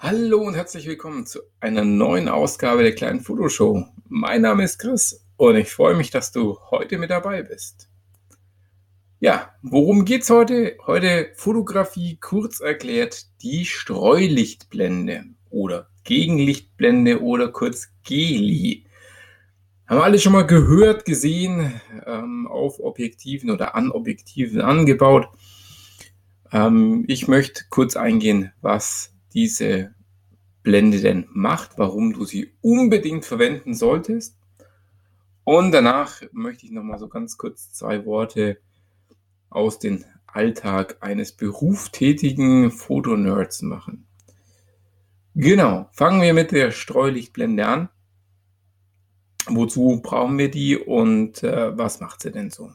Hallo und herzlich willkommen zu einer neuen Ausgabe der kleinen Fotoshow. Mein Name ist Chris und ich freue mich, dass du heute mit dabei bist. Ja, worum geht's heute? Heute Fotografie kurz erklärt, die Streulichtblende oder Gegenlichtblende oder kurz GELI. Haben alle schon mal gehört, gesehen, ähm, auf Objektiven oder an Objektiven angebaut. Ähm, ich möchte kurz eingehen, was diese Blende denn macht, warum du sie unbedingt verwenden solltest. Und danach möchte ich noch mal so ganz kurz zwei Worte aus dem Alltag eines berufstätigen Fotonerds machen. Genau, fangen wir mit der Streulichtblende an. Wozu brauchen wir die und äh, was macht sie denn so?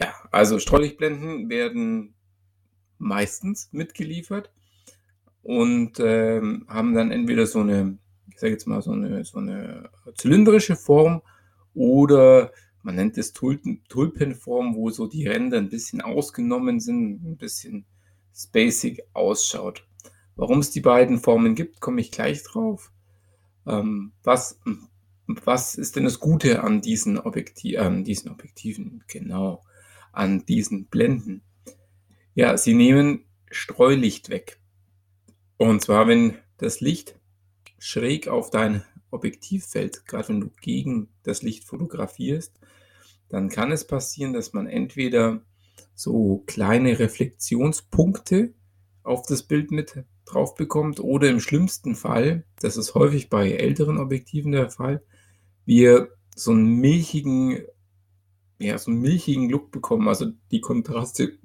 Ja, also Streulichtblenden werden meistens mitgeliefert und ähm, haben dann entweder so eine, ich sage jetzt mal, so eine, so eine zylindrische Form oder man nennt es Tulpenform, wo so die Ränder ein bisschen ausgenommen sind, ein bisschen spacig ausschaut. Warum es die beiden Formen gibt, komme ich gleich drauf. Ähm, was, was ist denn das Gute an diesen, Objektiv, an diesen Objektiven? Genau, an diesen Blenden. Ja, sie nehmen Streulicht weg. Und zwar, wenn das Licht schräg auf dein Objektiv fällt, gerade wenn du gegen das Licht fotografierst, dann kann es passieren, dass man entweder so kleine Reflexionspunkte auf das Bild mit drauf bekommt oder im schlimmsten Fall, das ist häufig bei älteren Objektiven der Fall, wir so einen milchigen, ja, so einen milchigen Look bekommen. Also die Kontraste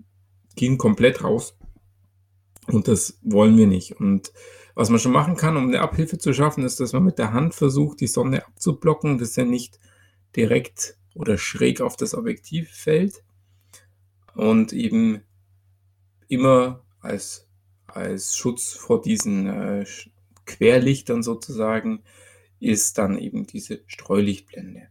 gehen komplett raus. Und das wollen wir nicht. Und was man schon machen kann, um eine Abhilfe zu schaffen, ist, dass man mit der Hand versucht, die Sonne abzublocken, dass er nicht direkt oder schräg auf das Objektiv fällt. Und eben immer als, als Schutz vor diesen äh, Querlichtern sozusagen ist dann eben diese Streulichtblende.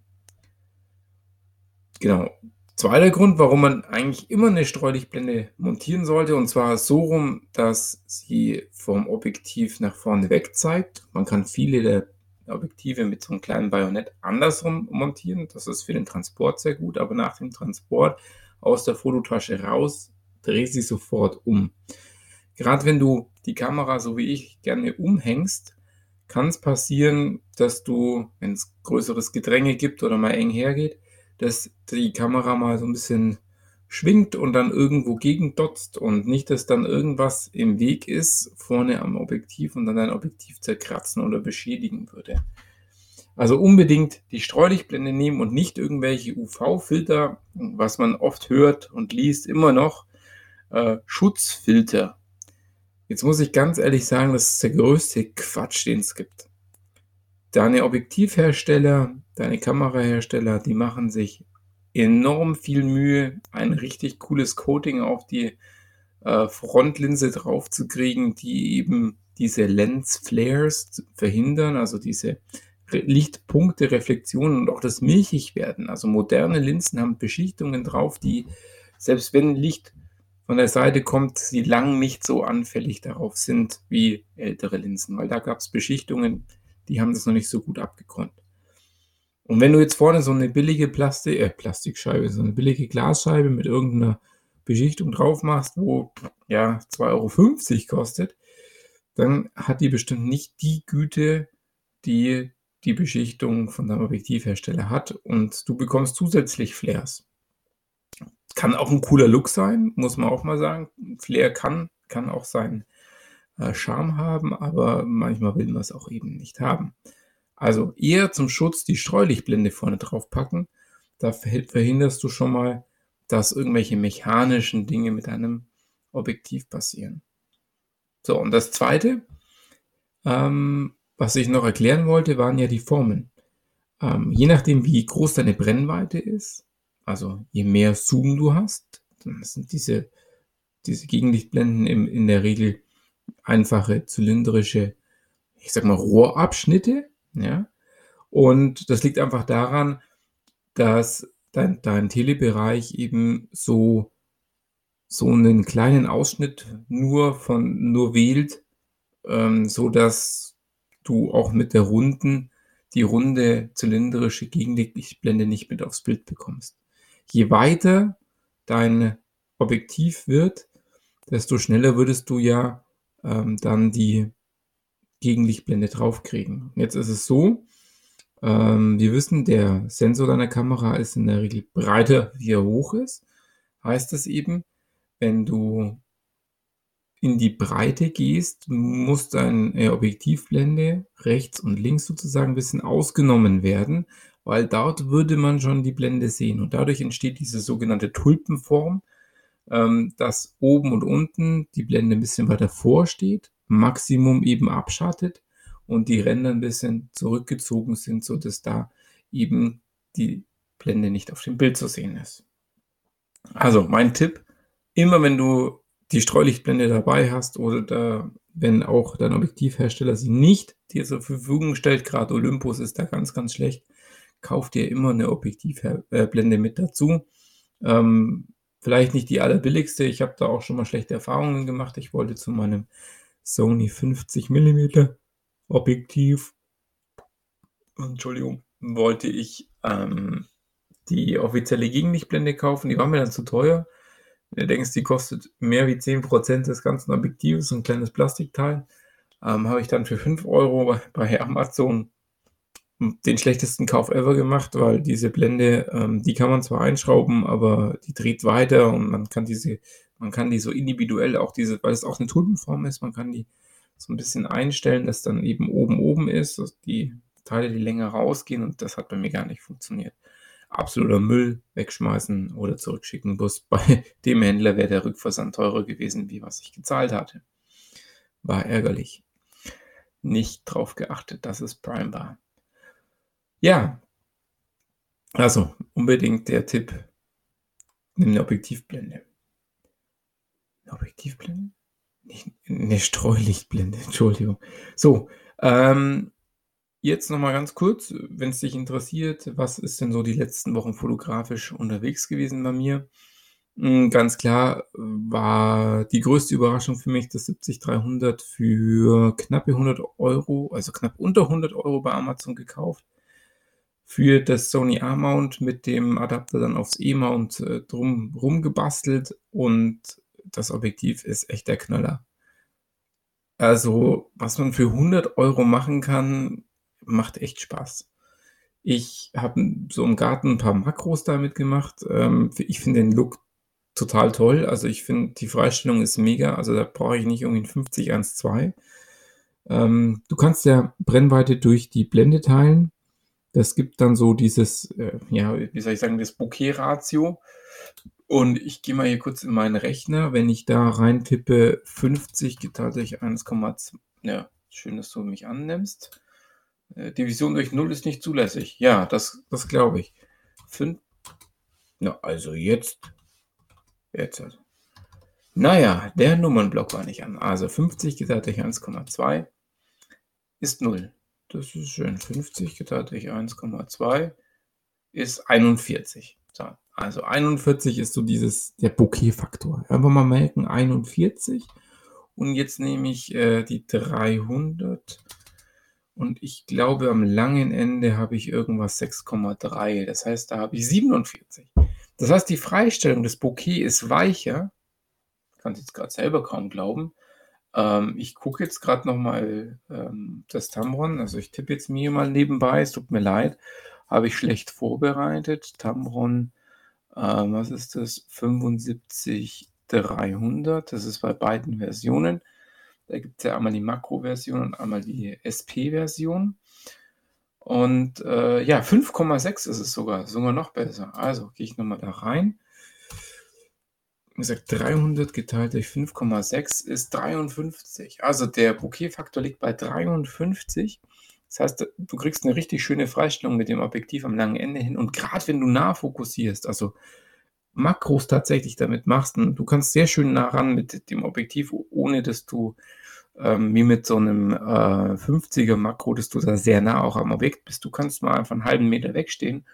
Genau, Zweiter Grund, warum man eigentlich immer eine Streulichtblende montieren sollte, und zwar so rum, dass sie vom Objektiv nach vorne weg zeigt. Man kann viele der Objektive mit so einem kleinen Bajonett andersrum montieren. Das ist für den Transport sehr gut, aber nach dem Transport aus der Fototasche raus, dreht sie sofort um. Gerade wenn du die Kamera, so wie ich, gerne umhängst, kann es passieren, dass du, wenn es größeres Gedränge gibt oder mal eng hergeht, dass die Kamera mal so ein bisschen schwingt und dann irgendwo gegendotzt und nicht, dass dann irgendwas im Weg ist vorne am Objektiv und dann dein Objektiv zerkratzen oder beschädigen würde. Also unbedingt die Streulichtblende nehmen und nicht irgendwelche UV-Filter, was man oft hört und liest, immer noch äh, Schutzfilter. Jetzt muss ich ganz ehrlich sagen, das ist der größte Quatsch, den es gibt. Deine Objektivhersteller, deine Kamerahersteller, die machen sich enorm viel Mühe, ein richtig cooles Coating auf die äh, Frontlinse drauf zu kriegen, die eben diese Lens Flares verhindern, also diese Lichtpunkte, Reflexionen und auch das Milchigwerden. Also moderne Linsen haben Beschichtungen drauf, die selbst wenn Licht von der Seite kommt, sie lang nicht so anfällig darauf sind wie ältere Linsen, weil da gab es Beschichtungen, die haben das noch nicht so gut abgekonnt. Und wenn du jetzt vorne so eine billige Plastik, äh, Plastikscheibe, so eine billige Glasscheibe mit irgendeiner Beschichtung drauf machst, wo ja 2,50 Euro kostet, dann hat die bestimmt nicht die Güte, die die Beschichtung von deinem Objektivhersteller hat und du bekommst zusätzlich Flares. Kann auch ein cooler Look sein, muss man auch mal sagen. Flair kann, kann auch sein äh, Charme haben, aber manchmal will man es auch eben nicht haben. Also eher zum Schutz die Streulichtblende vorne drauf packen. Da verhinderst du schon mal, dass irgendwelche mechanischen Dinge mit einem Objektiv passieren. So, und das zweite, ähm, was ich noch erklären wollte, waren ja die Formen. Ähm, je nachdem, wie groß deine Brennweite ist, also je mehr Zoom du hast, dann sind diese, diese Gegenlichtblenden im, in der Regel einfache zylindrische, ich sag mal, Rohrabschnitte. Ja? Und das liegt einfach daran, dass dein, dein Telebereich eben so, so einen kleinen Ausschnitt nur von, nur wählt, äh, ähm, so dass du auch mit der runden die runde zylindrische Gegenlichtblende nicht mit aufs Bild bekommst. Je weiter dein Objektiv wird, desto schneller würdest du ja ähm, dann die Gegenlichtblende draufkriegen. Jetzt ist es so, ähm, wir wissen, der Sensor deiner Kamera ist in der Regel breiter, wie er hoch ist. Heißt das eben, wenn du in die Breite gehst, muss deine Objektivblende rechts und links sozusagen ein bisschen ausgenommen werden, weil dort würde man schon die Blende sehen. Und dadurch entsteht diese sogenannte Tulpenform, ähm, dass oben und unten die Blende ein bisschen weiter vorsteht, Maximum eben abschattet und die Ränder ein bisschen zurückgezogen sind, sodass da eben die Blende nicht auf dem Bild zu sehen ist. Also mein Tipp, immer wenn du die Streulichtblende dabei hast oder da, wenn auch dein Objektivhersteller sie nicht dir zur Verfügung stellt, gerade Olympus ist da ganz, ganz schlecht, kauf dir immer eine Objektivblende mit dazu. Ähm, vielleicht nicht die allerbilligste, ich habe da auch schon mal schlechte Erfahrungen gemacht. Ich wollte zu meinem Sony 50 mm Objektiv, Entschuldigung, wollte ich ähm, die offizielle Gegenlichtblende kaufen. Die war mir dann zu teuer. Du denkst, die kostet mehr wie 10% des ganzen Objektives, ein kleines Plastikteil, ähm, habe ich dann für 5 Euro bei, bei Amazon den schlechtesten Kauf ever gemacht, weil diese Blende, ähm, die kann man zwar einschrauben, aber die dreht weiter und man kann diese, man kann die so individuell auch diese, weil es auch eine Tulpenform ist, man kann die so ein bisschen einstellen, dass dann eben oben oben ist, dass die Teile, die länger rausgehen und das hat bei mir gar nicht funktioniert absoluter Müll wegschmeißen oder zurückschicken. Bloß bei dem Händler wäre der Rückversand teurer gewesen, wie was ich gezahlt hatte. War ärgerlich. Nicht drauf geachtet, dass es Prime war. Ja, also unbedingt der Tipp. Nimm eine Objektivblende. Eine Objektivblende? Nicht eine Streulichtblende, Entschuldigung. So, ähm, Jetzt nochmal ganz kurz, wenn es dich interessiert, was ist denn so die letzten Wochen fotografisch unterwegs gewesen bei mir? Hm, ganz klar war die größte Überraschung für mich das 70-300 für knappe 100 Euro, also knapp unter 100 Euro bei Amazon gekauft. Für das Sony A-Mount mit dem Adapter dann aufs E-Mount äh, drum rumgebastelt und das Objektiv ist echt der Knaller. Also, was man für 100 Euro machen kann, macht echt Spaß. Ich habe so im Garten ein paar Makros damit gemacht. Ähm, ich finde den Look total toll. Also ich finde, die Freistellung ist mega. Also da brauche ich nicht irgendwie ein 50 1.2. Ähm, du kannst ja Brennweite durch die Blende teilen. Das gibt dann so dieses, äh, ja, wie soll ich sagen, das Bokeh-Ratio. Und ich gehe mal hier kurz in meinen Rechner. Wenn ich da rein tippe, 50 geteilt durch 1,2. Ja, schön, dass du mich annimmst. Äh, Division durch 0 ist nicht zulässig. Ja, das, das glaube ich. Fünf. Na, also jetzt. Jetzt also. Naja, der Nummernblock war nicht an. Also 50 geteilt durch 1,2 ist 0. Das ist schön. 50 geteilt durch 1,2 ist 41. So, also 41 ist so dieses, der Bokeh-Faktor. Einfach mal merken, 41. Und jetzt nehme ich äh, die 300 und ich glaube, am langen Ende habe ich irgendwas 6,3. Das heißt, da habe ich 47. Das heißt, die Freistellung des Bouquet ist weicher. Ich kann es jetzt gerade selber kaum glauben. Ähm, ich gucke jetzt gerade nochmal ähm, das Tamron. Also ich tippe jetzt mir mal nebenbei. Es tut mir leid. Habe ich schlecht vorbereitet. Tamron, äh, was ist das? 75300. Das ist bei beiden Versionen. Da gibt es ja einmal die Makro-Version und einmal die SP-Version. Und äh, ja, 5,6 ist es sogar, sogar noch besser. Also gehe ich nochmal da rein. Wie gesagt, 300 geteilt durch 5,6 ist 53. Also der Bokeh-Faktor liegt bei 53. Das heißt, du kriegst eine richtig schöne Freistellung mit dem Objektiv am langen Ende hin. Und gerade wenn du nah fokussierst, also Makros tatsächlich damit machst, und du kannst sehr schön nah ran mit dem Objektiv, ohne dass du ähm, wie mit so einem äh, 50er Makro, dass du da sehr nah auch am Objekt bist. Du kannst mal einfach einen halben Meter wegstehen,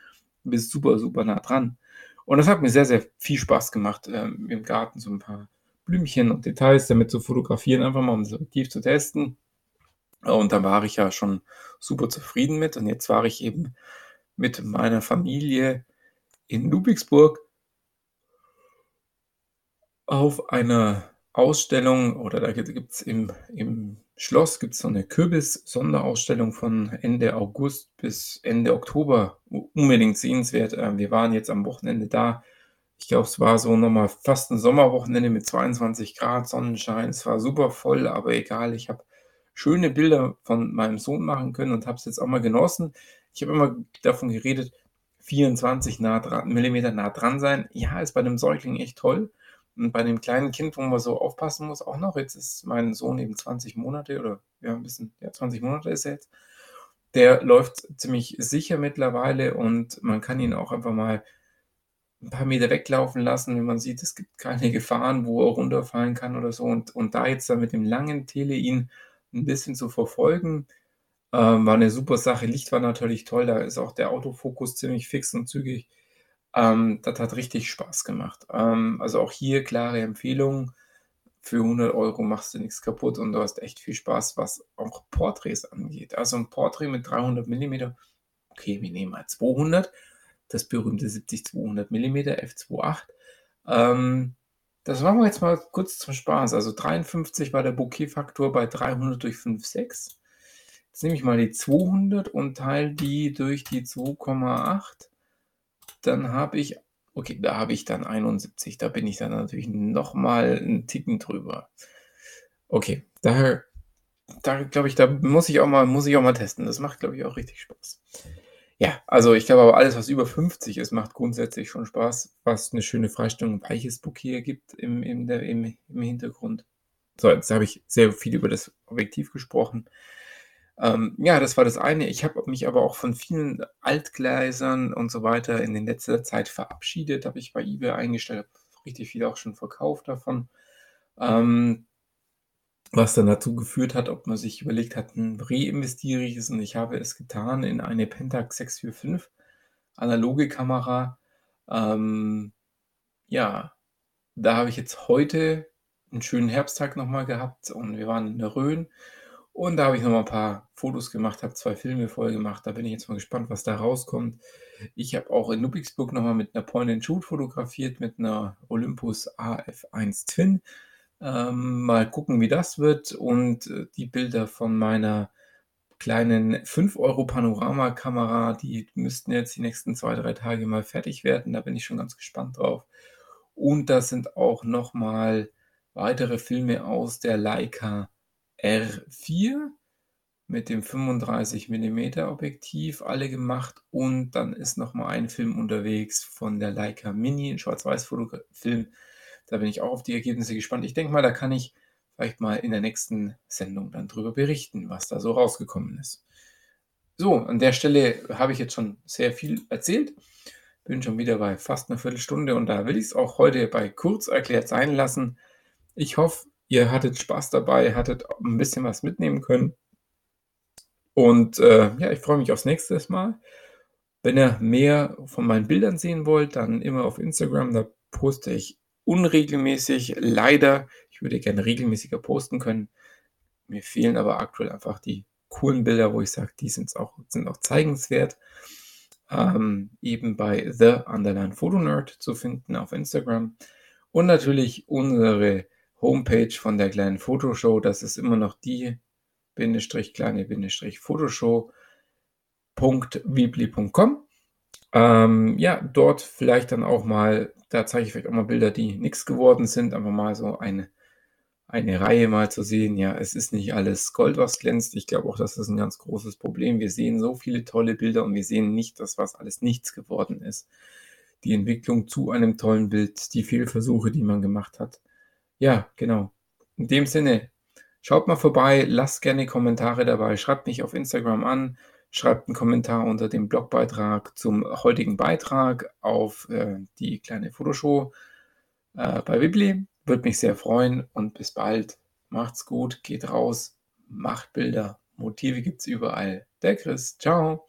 bist super, super nah dran. Und das hat mir sehr, sehr viel Spaß gemacht, ähm, im Garten so ein paar Blümchen und Details damit zu fotografieren, einfach mal um das Objektiv zu testen. Und da war ich ja schon super zufrieden mit. Und jetzt war ich eben mit meiner Familie in Ludwigsburg auf einer Ausstellung oder da gibt es im, im Schloss gibt's so eine Kürbis-Sonderausstellung von Ende August bis Ende Oktober. Unbedingt sehenswert. Äh, wir waren jetzt am Wochenende da. Ich glaube, es war so nochmal fast ein Sommerwochenende mit 22 Grad Sonnenschein. Es war super voll, aber egal. Ich habe schöne Bilder von meinem Sohn machen können und habe es jetzt auch mal genossen. Ich habe immer davon geredet, 24 nah dran, Millimeter nah dran sein. Ja, ist bei einem Säugling echt toll. Und bei dem kleinen Kind, wo man so aufpassen muss, auch noch, jetzt ist mein Sohn eben 20 Monate oder ja, ein bisschen, ja, 20 Monate ist er jetzt. Der läuft ziemlich sicher mittlerweile und man kann ihn auch einfach mal ein paar Meter weglaufen lassen, wenn man sieht, es gibt keine Gefahren, wo er runterfallen kann oder so. Und, und da jetzt dann mit dem langen Tele ihn ein bisschen zu verfolgen, ähm, war eine super Sache. Licht war natürlich toll, da ist auch der Autofokus ziemlich fix und zügig. Ähm, das hat richtig Spaß gemacht. Ähm, also auch hier klare Empfehlung. Für 100 Euro machst du nichts kaputt und du hast echt viel Spaß, was auch Porträts angeht. Also ein Porträt mit 300 mm, okay, wir nehmen mal 200, das berühmte 70-200 mm f2.8. Ähm, das machen wir jetzt mal kurz zum Spaß. Also 53 war der Bokeh-Faktor bei 300 durch 5,6. Jetzt nehme ich mal die 200 und teile die durch die 2,8 dann habe ich, okay, da habe ich dann 71. Da bin ich dann natürlich nochmal einen Ticken drüber. Okay, daher, da glaube ich, da muss ich auch mal, muss ich auch mal testen. Das macht, glaube ich, auch richtig Spaß. Ja, also ich glaube aber alles, was über 50 ist, macht grundsätzlich schon Spaß, was eine schöne Freistellung, weiches Bouquet gibt im, im, im, im Hintergrund. So, jetzt habe ich sehr viel über das Objektiv gesprochen. Ähm, ja, das war das eine. Ich habe mich aber auch von vielen Altgläsern und so weiter in den letzter Zeit verabschiedet. Habe ich bei eBay eingestellt, habe richtig viel auch schon verkauft davon. Ähm, was dann dazu geführt hat, ob man sich überlegt hat, hm, reinvestiere ich es und ich habe es getan in eine Pentax 645 analoge Kamera. Ähm, ja, da habe ich jetzt heute einen schönen Herbsttag nochmal gehabt und wir waren in der Rhön und da habe ich noch mal ein paar Fotos gemacht, habe zwei Filme voll gemacht. Da bin ich jetzt mal gespannt, was da rauskommt. Ich habe auch in Ludwigsburg noch mal mit einer Point-and-Shoot fotografiert, mit einer Olympus AF1 Twin. Ähm, mal gucken, wie das wird. Und äh, die Bilder von meiner kleinen 5 Euro Panorama-Kamera, die müssten jetzt die nächsten zwei, drei Tage mal fertig werden. Da bin ich schon ganz gespannt drauf. Und da sind auch noch mal weitere Filme aus der Leica R4 mit dem 35 mm Objektiv alle gemacht und dann ist noch mal ein Film unterwegs von der Leica Mini, ein Schwarz-Weiß-Film. Da bin ich auch auf die Ergebnisse gespannt. Ich denke mal, da kann ich vielleicht mal in der nächsten Sendung dann drüber berichten, was da so rausgekommen ist. So, an der Stelle habe ich jetzt schon sehr viel erzählt. Bin schon wieder bei fast einer Viertelstunde und da will ich es auch heute bei kurz erklärt sein lassen. Ich hoffe, Ihr hattet Spaß dabei, hattet ein bisschen was mitnehmen können. Und äh, ja, ich freue mich aufs nächste Mal. Wenn ihr mehr von meinen Bildern sehen wollt, dann immer auf Instagram. Da poste ich unregelmäßig. Leider, ich würde gerne regelmäßiger posten können. Mir fehlen aber aktuell einfach die coolen Bilder, wo ich sage, die sind auch, sind auch zeigenswert. Ähm, eben bei The Underline Photo Nerd zu finden auf Instagram. Und natürlich unsere Homepage von der kleinen Fotoshow. Das ist immer noch die Bindestrich kleine Bindestrich Fotoshow.weebly.com. Ähm, ja, dort vielleicht dann auch mal, da zeige ich vielleicht auch mal Bilder, die nichts geworden sind, einfach mal so eine, eine Reihe mal zu sehen. Ja, es ist nicht alles Gold, was glänzt. Ich glaube auch, das ist ein ganz großes Problem. Wir sehen so viele tolle Bilder und wir sehen nicht das, was alles nichts geworden ist. Die Entwicklung zu einem tollen Bild, die Fehlversuche, die man gemacht hat. Ja, genau. In dem Sinne, schaut mal vorbei, lasst gerne Kommentare dabei, schreibt mich auf Instagram an, schreibt einen Kommentar unter dem Blogbeitrag zum heutigen Beitrag auf äh, die kleine Fotoshow äh, bei Wibli. Würde mich sehr freuen und bis bald. Macht's gut, geht raus, macht Bilder. Motive gibt's überall. Der Chris, ciao.